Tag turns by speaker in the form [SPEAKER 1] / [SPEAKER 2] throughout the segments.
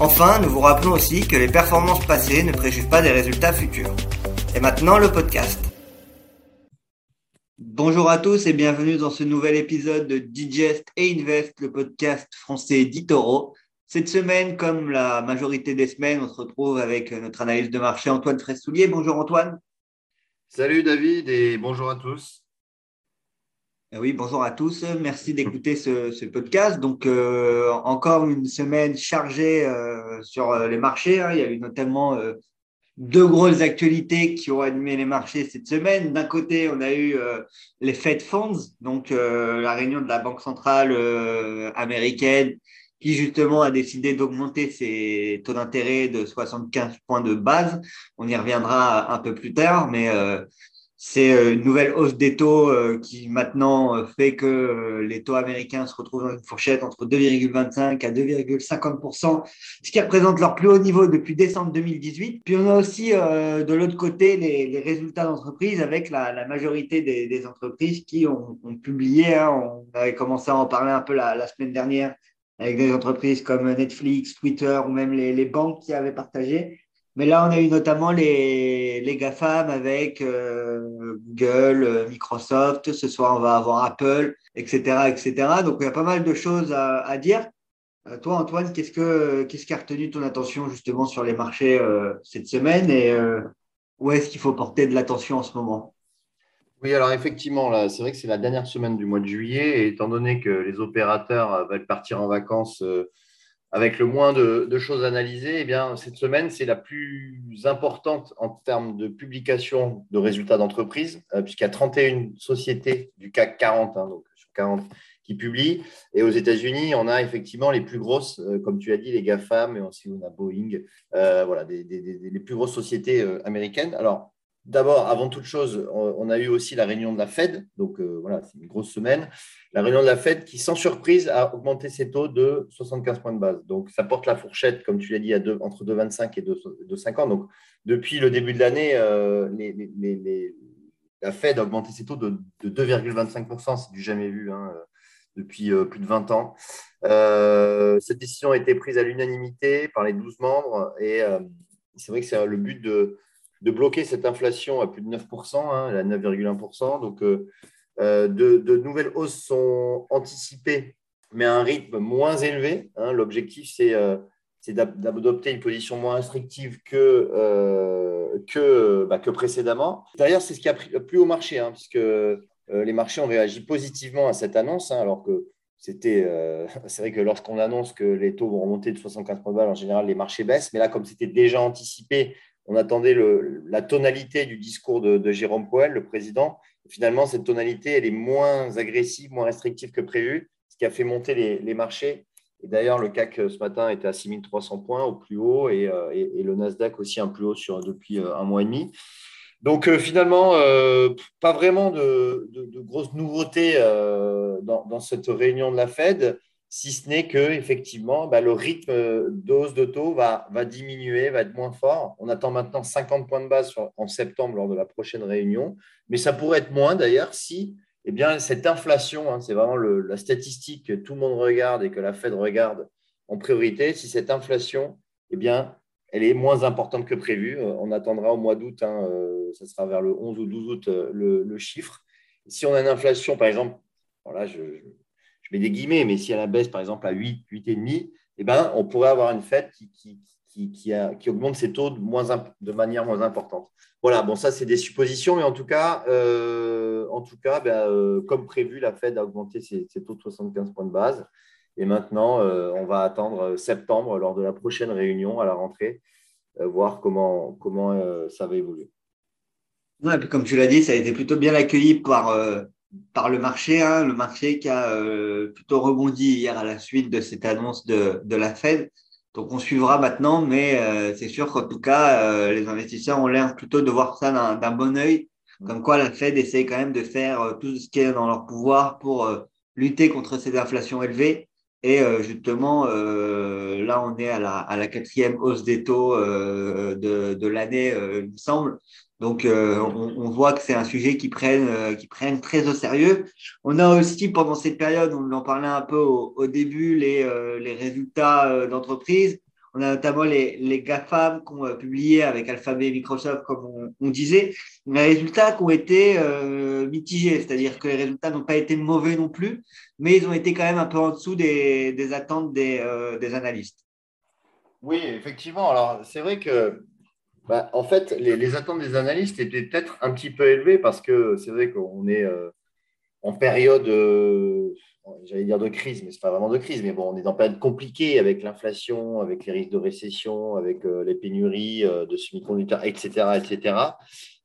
[SPEAKER 1] Enfin, nous vous rappelons aussi que les performances passées ne préjugent pas des résultats futurs. Et maintenant, le podcast. Bonjour à tous et bienvenue dans ce nouvel épisode de Digest et Invest, le podcast français d'Itoro. Cette semaine, comme la majorité des semaines, on se retrouve avec notre analyse de marché Antoine Fressoulier. Bonjour Antoine.
[SPEAKER 2] Salut David et bonjour à tous.
[SPEAKER 1] Eh oui, bonjour à tous. Merci d'écouter ce, podcast. Donc, euh, encore une semaine chargée euh, sur euh, les marchés. Hein. Il y a eu notamment deux grosses actualités qui ont animé les marchés cette semaine. D'un côté, on a eu les Fed Funds, donc la réunion de la Banque centrale américaine qui justement a décidé d'augmenter ses taux d'intérêt de 75 points de base. On y reviendra un peu plus tard, mais c'est euh, une nouvelle hausse des taux euh, qui maintenant fait que les taux américains se retrouvent dans une fourchette entre 2,25 à 2,50% ce qui représente leur plus haut niveau depuis décembre 2018. Puis on a aussi de l'autre côté les, résultats d'entreprise avec la, majorité des, entreprises qui ont, publié. Hein. on avait commencé à en parler un peu la semaine dernière avec des entreprises comme Netflix, Twitter ou même les, banques qui avaient partagé. Mais là, on a eu notamment les, les GAFAM avec euh, Google, euh, Microsoft. Ce soir, on va avoir Apple, etc. etc. Donc, il y a pas mal de choses à, dire. Euh, toi, Antoine, qu'est-ce, que, qu'est-ce qui a retenu ton attention justement sur les marchés cette semaine? Et où est-ce qu'il faut porter de l'attention en ce moment?
[SPEAKER 2] Oui, alors effectivement, c'est vrai que c'est la dernière semaine du mois de juillet, et étant donné que les opérateurs veulent partir en vacances avec le moins de, choses analysées, eh bien, cette semaine, c'est la plus importante en termes de publication de résultats d'entreprise, euh, puisqu'il y a 31 sociétés du CAC 40, hein, donc sur 40, qui publient. Et aux États-Unis, on a effectivement les plus grosses, comme tu as dit, les GAFAM, mais aussi on a Boeing, voilà, les plus grosses sociétés américaines. Alors, D'abord, avant toute chose, on a eu aussi la réunion de la Fed, donc euh, voilà, c'est une grosse semaine. La réunion de la Fed qui, sans surprise, a augmenté ses taux de 75 points de base. Donc, ça porte la fourchette, comme tu l'as dit, entre 2,25 et 2,50. Donc, depuis le début de l'année, euh, la Fed a augmenté ses taux de, 2,25%. C'est du jamais vu hein, depuis euh, plus de 20 ans. cette décision a été prise à l'unanimité par les 12 membres et c'est vrai que c'est le but de de bloquer cette inflation à plus de 9%, hein, à 9,1%. Donc, euh, euh, de, nouvelles hausses sont anticipées, mais à un rythme moins élevé. Hein. L'objectif, c'est euh, d'adopter une position moins restrictive que, bah, que précédemment. D'ailleurs, c'est ce qui a pris le plus haut marché, hein, puisque les marchés ont réagi positivement à cette annonce, alors que c'était, c'est vrai que lorsqu'on annonce que les taux vont remonter de 75 points de en général, les marchés baissent. Mais là, comme c'était déjà anticipé on attendait la tonalité du discours de, Jérôme Powell, le président. Finalement, cette tonalité, elle est moins agressive, moins restrictive que prévu, ce qui a fait monter les, marchés. Et d'ailleurs, le CAC ce matin était à 6300 points au plus haut et, euh, le Nasdaq aussi un plus haut depuis euh, un mois et demi. Donc euh, finalement, pas vraiment de, grosses nouveautés dans, cette réunion de la Fed si ce n'est que effectivement, bah, le rythme d'hausse de taux va, va, diminuer, va être moins fort. On attend maintenant 50 points de base en septembre lors de la prochaine réunion, mais ça pourrait être moins d'ailleurs si eh bien, cette inflation, hein, c'est vraiment la statistique que tout le monde regarde et que la Fed regarde en priorité, si cette inflation, eh bien, elle est moins importante que prévu. Euh, on attendra au mois d'août, hein, euh, ça sera vers le 11 ou 12 août euh, le, chiffre. Si on a une inflation, par exemple, voilà, je mets des guillemets, mais si elle baisse par exemple à 8, 8,5, eh ben, on pourrait avoir une fête qui, qui, qui, qui augmente ses taux de, manière moins importante. Voilà, bon, ça, c'est des suppositions, mais en tout cas, euh, en tout cas ben, euh, comme prévu, la Fed a augmenté ses, taux de 75 points de base. Et maintenant, euh, on va attendre septembre lors de la prochaine réunion à la rentrée, voir comment, comment ça va évoluer.
[SPEAKER 1] comme tu l'as dit, ça a été plutôt bien accueilli par, par le marché, hein, le marché qui a euh, plutôt rebondi hier à la suite de cette annonce de, de la Fed. Donc on suivra maintenant, mais c'est sûr qu'en tout cas, les investisseurs ont l'air plutôt de voir ça d'un bon œil, comme quoi la Fed essaie quand même de faire tout ce qui est dans leur pouvoir pour lutter contre ces inflations élevées. Et justement, là, on est à la, quatrième hausse des taux de, de l'année, il me semble. Donc, euh, on, voit que c'est un sujet qui prennent, euh, qui prennent très au sérieux. On a aussi, pendant cette période, on en parlait un peu au, début, les, euh, les résultats d'entreprise. On a notamment les, GAFAM qu'on publié avec Alphabet et Microsoft, comme on, disait. Les résultats qui ont été mitigés, c'est-à-dire que les résultats n'ont pas été mauvais non plus, mais ils ont été quand même un peu en dessous des, attentes des, des analystes.
[SPEAKER 2] Oui, effectivement. Alors, c'est vrai que bah, en fait, les, attentes des analystes étaient peut-être un petit peu élevées parce que c'est vrai qu'on est euh, en période, euh, j'allais dire de crise, mais ce n'est pas vraiment de crise, mais bon, on est en période compliquée avec l'inflation, avec les risques de récession, avec euh, les pénuries de semi-conducteurs, etc., etc.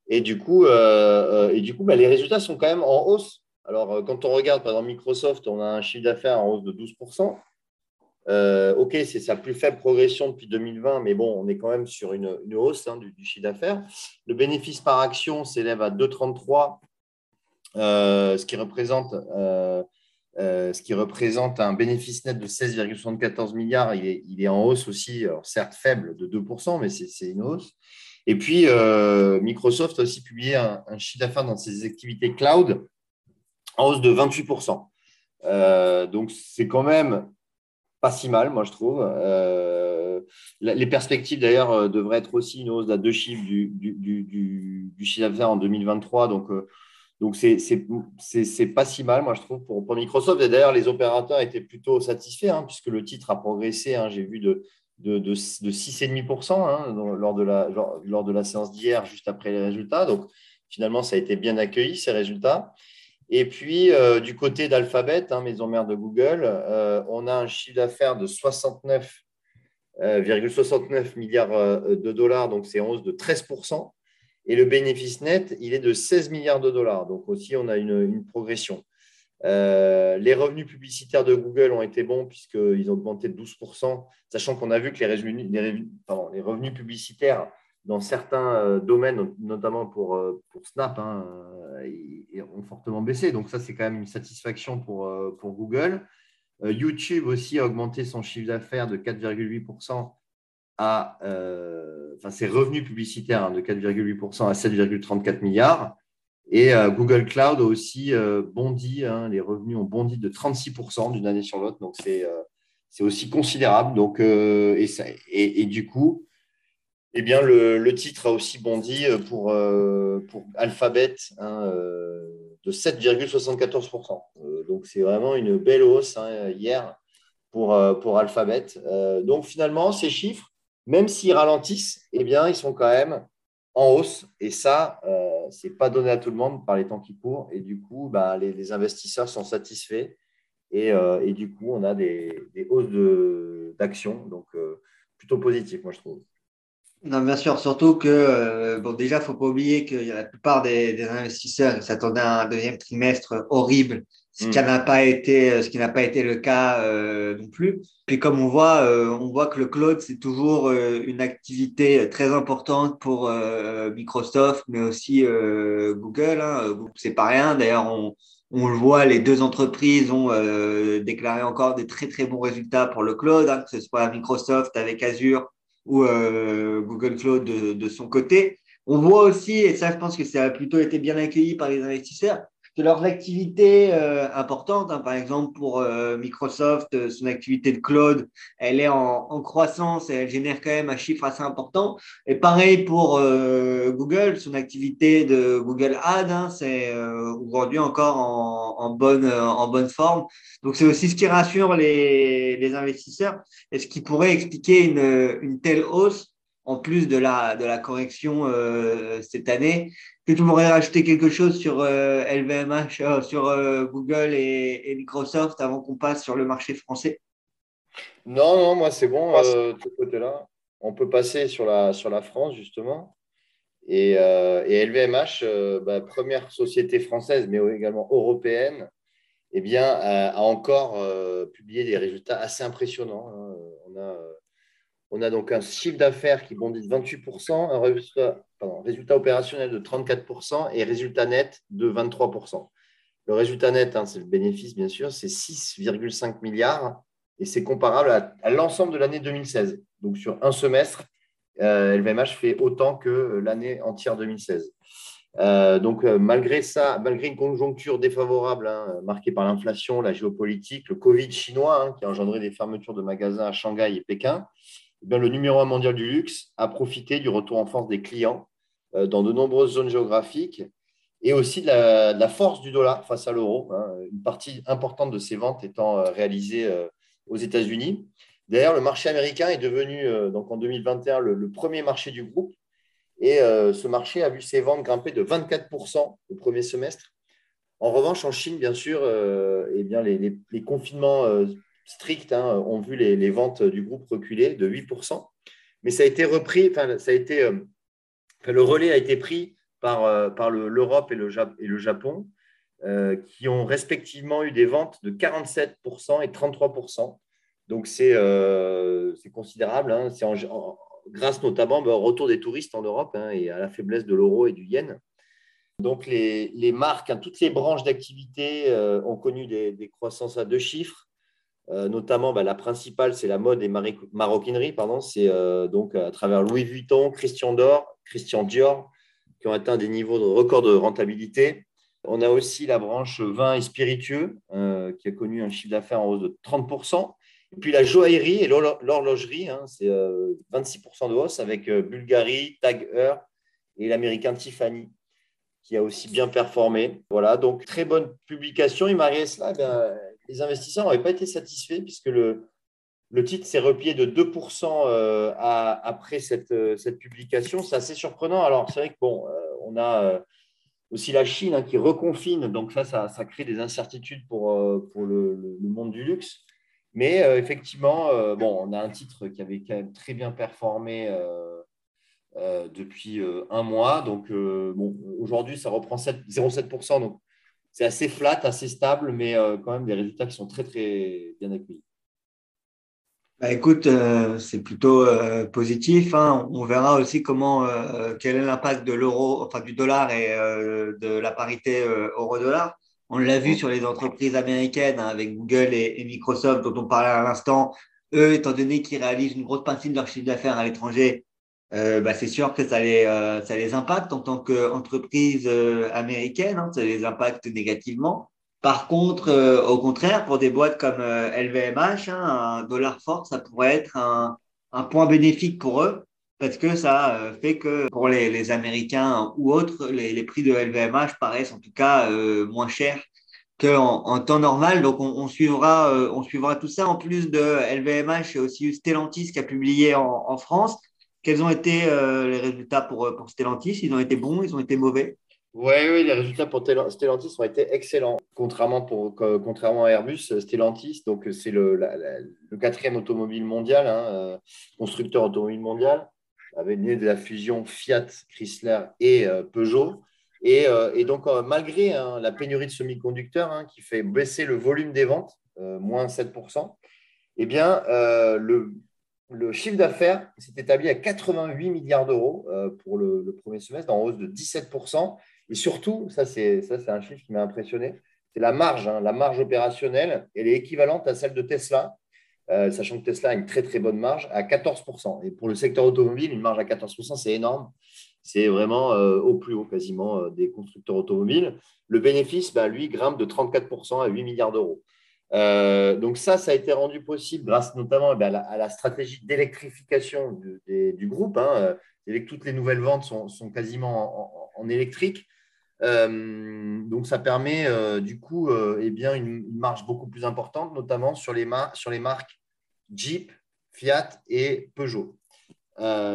[SPEAKER 2] Et du coup, et du coup bah, les résultats sont quand même en hausse. Alors, quand on regarde, par exemple, Microsoft, on a un chiffre d'affaires en hausse de 12%. Euh, ok, c'est sa plus faible progression depuis 2020, mais bon, on est quand même sur une, hausse hein, du, chiffre d'affaires. Le bénéfice par action s'élève à 2,33, euh, ce, qui représente, euh, ce qui représente un bénéfice net de 16,74 milliards. Il est, en hausse aussi, certes faible de 2%, mais c'est une hausse. Et puis, Microsoft a aussi publié un, chiffre d'affaires dans ses activités cloud en hausse de 28%. donc, c'est quand même pas si mal, moi, je trouve. Euh, les perspectives, d'ailleurs, euh, devraient être aussi une hausse à deux chiffres du, du, chiffre d'affaires en 2023. Donc, euh, donc c'est pas si mal, moi, je trouve, pour, Microsoft. Et d'ailleurs, les opérateurs étaient plutôt satisfaits, hein, puisque le titre a progressé, hein, j'ai vu, de, de, de, 6,5% hein, lors, de la, lors de la séance d'hier, juste après les résultats. Donc, finalement, ça a été bien accueilli, ces résultats. Et puis, euh, du côté d'Alphabet, maison mère de Google, euh, on a un chiffre d'affaires de 69,69 euh, milliards de dollars, donc c'est en hausse de 13%. Et le bénéfice net, il est de 16 milliards de dollars. Donc aussi, on a une, progression. les revenus publicitaires de Google ont été bons puisqu'ils ont augmenté de 12%, sachant qu'on a vu que les, revenus publicitaires dans certains euh, domaines, notamment pour, euh, Snap, hein, euh, ont fortement baissé. Donc ça, c'est quand même une satisfaction pour, pour Google. YouTube aussi a augmenté son chiffre d'affaires de 4,8% à, enfin ses revenus publicitaires hein, de 4,8% à 7,34 milliards. Et Google Cloud a aussi bondi, hein, les revenus ont bondi de 36% d'une année sur l'autre. Donc c'est c'est aussi considérable. Donc, et, ça, et, du coup, eh bien, le, titre a aussi bondi euh, pour, euh, pour Alphabet hein, euh, de 7,74%. donc, c'est vraiment une belle hausse hier pour, pour Alphabet. donc, finalement, ces chiffres, même s'ils ralentissent, eh bien, ils sont quand même en hausse. Et ça, ce n'est pas donné à tout le monde par les temps qui courent. Et du coup, bah, les, investisseurs sont satisfaits. Et, et, du coup, on a des, hausses d'actions. Donc, plutôt positif, moi, je trouve.
[SPEAKER 1] Non, bien sûr, surtout que, euh, déjà, faut pas oublier que la plupart des, des investisseurs s'attendaient à un deuxième trimestre horrible, ce qui mm. n'a pas été, ce qui n'a pas été le cas euh, non plus. Puis comme on voit, euh, on voit que le cloud c'est toujours une activité très importante pour Microsoft, mais aussi Google. Hein. C'est pas rien. D'ailleurs, on, on le voit, les deux entreprises ont déclaré encore des très très bons résultats pour le cloud, hein, que ce soit Microsoft avec Azure ou euh, Google Cloud de, son côté. On voit aussi, et ça je pense que ça a plutôt été bien accueilli par les investisseurs, que leurs activités euh, importantes, hein, par exemple pour euh, Microsoft, euh, son activité de cloud, elle est en, en, croissance et elle génère quand même un chiffre assez important. Et pareil pour Google, son activité de Google Ads, hein, c'est aujourd'hui encore en, en, bonne, en bonne forme. Donc c'est aussi ce qui rassure les, les investisseurs et ce qui pourrait expliquer une, une telle hausse en plus de la, de la correction cette année que tu voudrais rajouter quelque chose sur LVMH, euh, euh, sur euh, Google et, Microsoft avant qu'on passe sur le marché français?
[SPEAKER 2] Non, non, moi c'est bon de ce côté-là. On peut passer sur la, sur la France justement. Et, et LVMH, bah, première société française, mais également européenne, eh bien, a, encore publié des résultats assez impressionnants. Hein. On a On a donc un chiffre d'affaires qui bondit de 28%, un résultat, opérationnel de 34% et résultat net de 23%. Le résultat net, hein, c'est le bénéfice, bien sûr, c'est 6,5 milliards et c'est comparable à, l'ensemble de l'année 2016. Donc, sur un semestre, LVMH euh, fait autant que l'année entière 2016. Euh, donc, euh, malgré ça, malgré une conjoncture défavorable hein, marquée par l'inflation, la géopolitique, le Covid chinois hein, qui a engendré des fermetures de magasins à Shanghai et Pékin, eh le numéro un mondial du luxe a profité du retour en force des clients dans de nombreuses zones géographiques et aussi de la, force du dollar face à l'euro, hein, une partie importante de ces ventes étant euh, réalisée euh, aux États-Unis. D'ailleurs, le marché américain est devenu, euh, donc en 2021, le, premier marché du groupe. Et ce marché a vu ses ventes grimper de 24% au premier semestre. En revanche, en Chine, bien sûr, eh bien, les, confinements stricts hein, ont vu les, ventes du groupe reculer de 8%. Mais ça a été repris, enfin, ça a été, le relais a été pris par, euh, par l'Europe et, le, Japon, euh, qui ont respectivement eu des ventes de 47% et 33%. Donc, c'est euh, considérable. Hein. C'est grâce notamment bah, au retour des touristes en Europe hein, et à la faiblesse de l'euro et du yen. Donc, les, les marques, toutes les branches d'activité ont connu des, croissances à deux chiffres. Notamment, bah, la principale, c'est la mode et maroquinerie. Pardon. C'est donc à travers Louis Vuitton, Christian Dior, Christian Dior, qui ont atteint des niveaux de record de rentabilité. On a aussi la branche vin et spiritueux euh, qui a connu un chiffre d'affaires en hausse de 30%. Et puis la joaillerie et l'horlogerie, hein, c'est 26% euh, de hausse avec euh, Bulgari, Tag Heuer et l'américain Tiffany qui a aussi bien performé. Voilà, donc très bonne publication. Et là, eh les investisseurs n'avaient pas été satisfaits puisque le, titre s'est replié de 2% euh, après euh, cette, publication. C'est assez surprenant. Alors, c'est vrai que bon, euh, on a aussi la Chine hein, qui reconfine, donc ça, ça, crée des incertitudes pour, pour le, monde du luxe. Mais effectivement, bon, on a un titre qui avait quand même très bien performé depuis un mois. Donc, bon, aujourd'hui, ça reprend 0,7%. Donc, c'est assez flat, assez stable, mais quand même des résultats qui sont très, très bien accueillis.
[SPEAKER 1] Bah, écoute, euh, c'est plutôt euh, positif. Hein. On verra aussi comment, euh, quel est l'impact de l'euro, enfin du dollar et de la parité euro-dollar. On l'a vu sur les entreprises américaines hein, avec Google et, Microsoft dont on parlait à l'instant. Eux, étant donné qu'ils réalisent une grosse partie de leur chiffre d'affaires à l'étranger, bah, c'est sûr que ça les, ça les impacte en tant qu'entreprise américaine, hein, ça les impacte négativement. Par contre, euh, au contraire, pour des boîtes comme LVMH, euh, hein, un dollar fort, ça pourrait être un, point bénéfique pour eux parce que ça euh, fait que pour les, Américains ou autres, les, prix de LVMH paraissent en tout cas moins chers qu'en en temps normal. Donc, on, suivra, on suivra tout ça. En plus de LVMH, il y a aussi Stellantis qui a publié en, France. Quels ont été les résultats pour, pour Stellantis? Ils ont été bons, ils ont été mauvais?
[SPEAKER 2] Oui, oui, les résultats pour Stellantis ont été excellents. Contrairement, pour, contrairement à Airbus, Stellantis, donc c'est le, le, quatrième automobile mondial, hein, euh, constructeur automobile mondial, avait né de la fusion Fiat, Chrysler et euh, Peugeot. Et, euh, et donc, malgré hein, la pénurie de semi-conducteurs hein, qui fait baisser le volume des ventes, moins 7%, eh bien, le, le chiffre d'affaires s'est établi à 88 milliards d'euros pour le, premier semestre, en hausse de 17%. Et surtout, ça c'est un chiffre qui m'a impressionné, c'est la marge. Hein. la marge opérationnelle, elle est équivalente à celle de Tesla, euh, sachant que Tesla a une très très bonne marge à 14%. Et pour le secteur automobile, une marge à 14%, c'est énorme. C'est vraiment euh, au plus haut quasiment euh, des constructeurs automobiles. Le bénéfice, bah, lui, grimpe de 34% à 8 milliards d'euros. Donc ça, ça a été rendu possible grâce notamment bah, à, la, stratégie d'électrification du, groupe. Hein. toutes les nouvelles ventes sont, quasiment en électrique. Euh, donc, ça permet euh, du coup euh, eh bien, une, marge beaucoup plus importante, notamment sur les, marques Jeep, Fiat et Peugeot.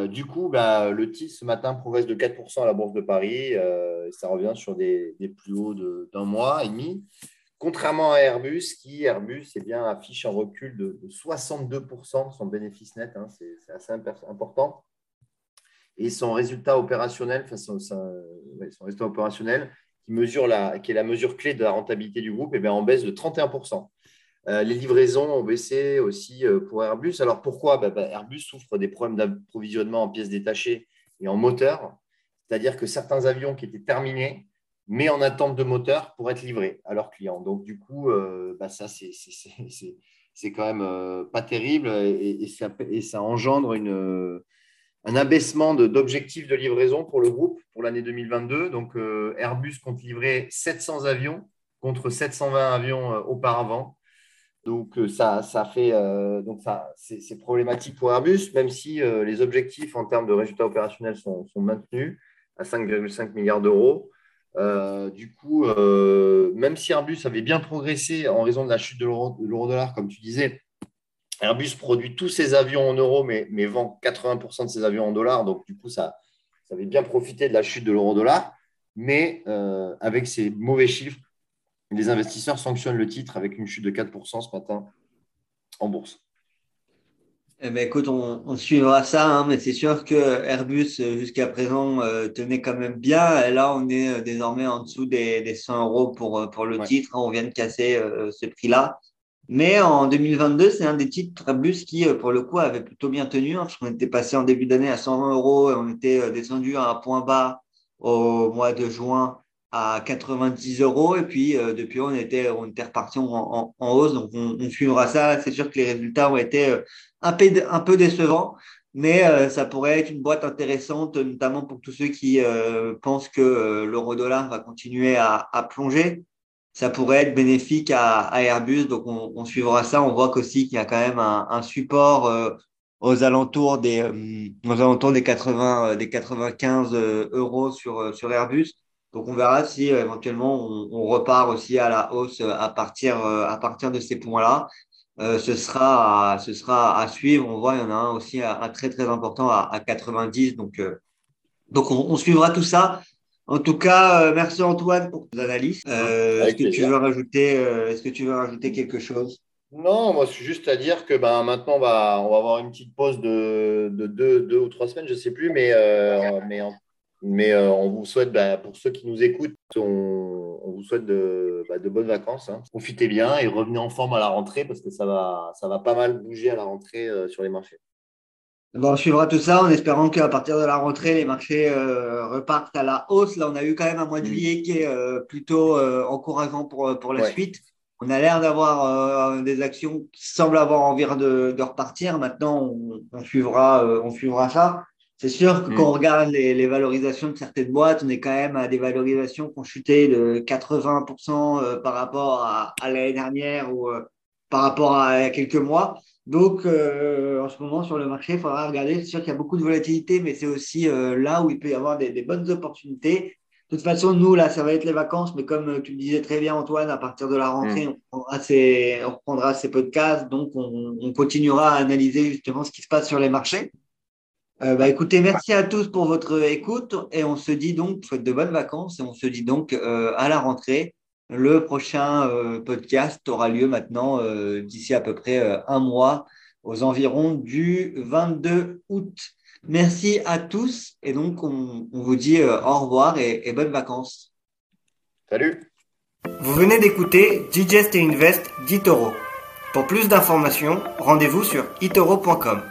[SPEAKER 2] du coup, bah, le TIS ce matin progresse de 4% à la Bourse de Paris. ça revient sur des, plus hauts d'un mois et demi. Contrairement à Airbus, qui Airbus eh bien, affiche un recul de, 62% son bénéfice net. Hein, c'est assez important et son résultat opérationnel, son, résultat opérationnel qui, mesure la, qui est la mesure clé de la rentabilité du groupe, eh bien, en baisse de 31%. les livraisons ont baissé aussi pour Airbus. Alors pourquoi? Bah, bah, Airbus souffre des problèmes d'approvisionnement en pièces détachées et en moteurs, c'est-à-dire que certains avions qui étaient terminés mais en attente de moteur pour être livrés à leurs clients. Donc, du coup, bah, ça, c'est quand même pas terrible et, ça, engendre une, un abaissement d'objectifs de, livraison pour le groupe pour l'année 2022. Donc, euh, Airbus compte livrer 700 avions contre 720 avions euh, auparavant. Donc, euh, ça, ça fait donc ça, c'est problématique pour Airbus, même si les objectifs en termes de résultats opérationnels sont maintenus à 5,5 milliards d'euros. Du coup, même si Airbus avait bien progressé en raison de la chute de l'euro-dollar, comme tu disais, Airbus produit tous ses avions en euros, mais, mais vend 80% de ses avions en dollars. Donc, du coup, ça, ça avait bien profité de la chute de l'euro-dollar. Mais euh, avec ces mauvais chiffres, les investisseurs sanctionnent le titre avec une chute de 4% ce matin en bourse.
[SPEAKER 1] Eh ben, écoute, on, suivra ça, hein, mais c'est sûr que Airbus, jusqu'à présent, euh, tenait quand même bien. Et là, on est euh, désormais en dessous des, des 100 euros pour, pour le titre. On vient de casser ce prix-là. Mais en 2022, c'est un des titres Airbus qui, euh, pour le coup, avait plutôt bien tenu. Hein, parce qu'on était passé en début d'année à 120 euros et on était euh, descendu à un point bas au mois de juin à 90 euros. Et puis, euh, depuis, on était, on était reparti en, en, hausse. Donc, on, on suivra ça. C'est sûr que les résultats ont été un peu, décevants. Mais ça pourrait être une boîte intéressante, notamment pour tous ceux qui pensent que l'euro-dollar va continuer à, plonger ça pourrait être bénéfique à, Airbus. Donc, on, suivra ça. On voit qu'aussi qu'il y a quand même un, support euh, aux alentours des, euh, aux alentours des 80, euh, des 95 euros sur, sur Airbus. Donc, on verra si éventuellement on, repart aussi à la hausse à partir, à partir de ces points-là. Ce, sera à, ce sera à suivre. On voit, il y en a un aussi un, très, très important à, à 90. Donc, donc on, suivra tout ça. En tout cas, euh, merci Antoine pour tes analyses. Euh, est-ce que tu veux rajouter, euh, est-ce que tu veux rajouter quelque chose?
[SPEAKER 2] Non, moi c'est juste à dire que ben, maintenant on va, on va avoir une petite pause de, de deux, deux, ou trois semaines, je ne sais plus, mais, mais, mais on vous souhaite, ben, pour ceux qui nous écoutent, on, on vous souhaite de, de bonnes vacances. Hein. Profitez bien et revenez en forme à la rentrée parce que ça va, ça va pas mal bouger à la rentrée sur les marchés.
[SPEAKER 1] Bon, on suivra tout ça en espérant qu'à partir de la rentrée, les marchés euh, repartent à la hausse. Là, on a eu quand même un mois de mm. juillet qui est euh, plutôt euh, encourageant pour, pour la suite. On a l'air d'avoir des actions qui semblent avoir envie de, de repartir. Maintenant, on, suivra, on suivra ça. C'est sûr que mm. quand on regarde les, les, valorisations de certaines boîtes, on est quand même à des valorisations qui ont chuté de 80% par rapport à, à l'année dernière ou par rapport à quelques mois. Donc, euh, en ce moment, sur le marché, il faudra regarder. C'est sûr qu'il y a beaucoup de volatilité, mais c'est aussi euh, là où il peut y avoir des, bonnes opportunités. De toute façon, nous, là, ça va être les vacances, mais comme tu le disais très bien, Antoine, à partir de la rentrée, mm. on, reprendra ces, on reprendra ces podcasts. Donc, on, continuera à analyser justement ce qui se passe sur les marchés. Euh, bah, écoutez, merci à tous pour votre écoute et on se dit donc, souhaite de bonnes vacances et on se dit donc à la rentrée le prochain euh, podcast aura lieu maintenant euh, d'ici à peu près euh, un mois, aux environs du 22 août. Merci à tous et donc on, vous dit au revoir et, et bonnes vacances.
[SPEAKER 2] Salut.
[SPEAKER 1] Vous venez d'écouter Digest et Invest d'Itoro. Pour plus d'informations, rendez-vous sur itoro.com.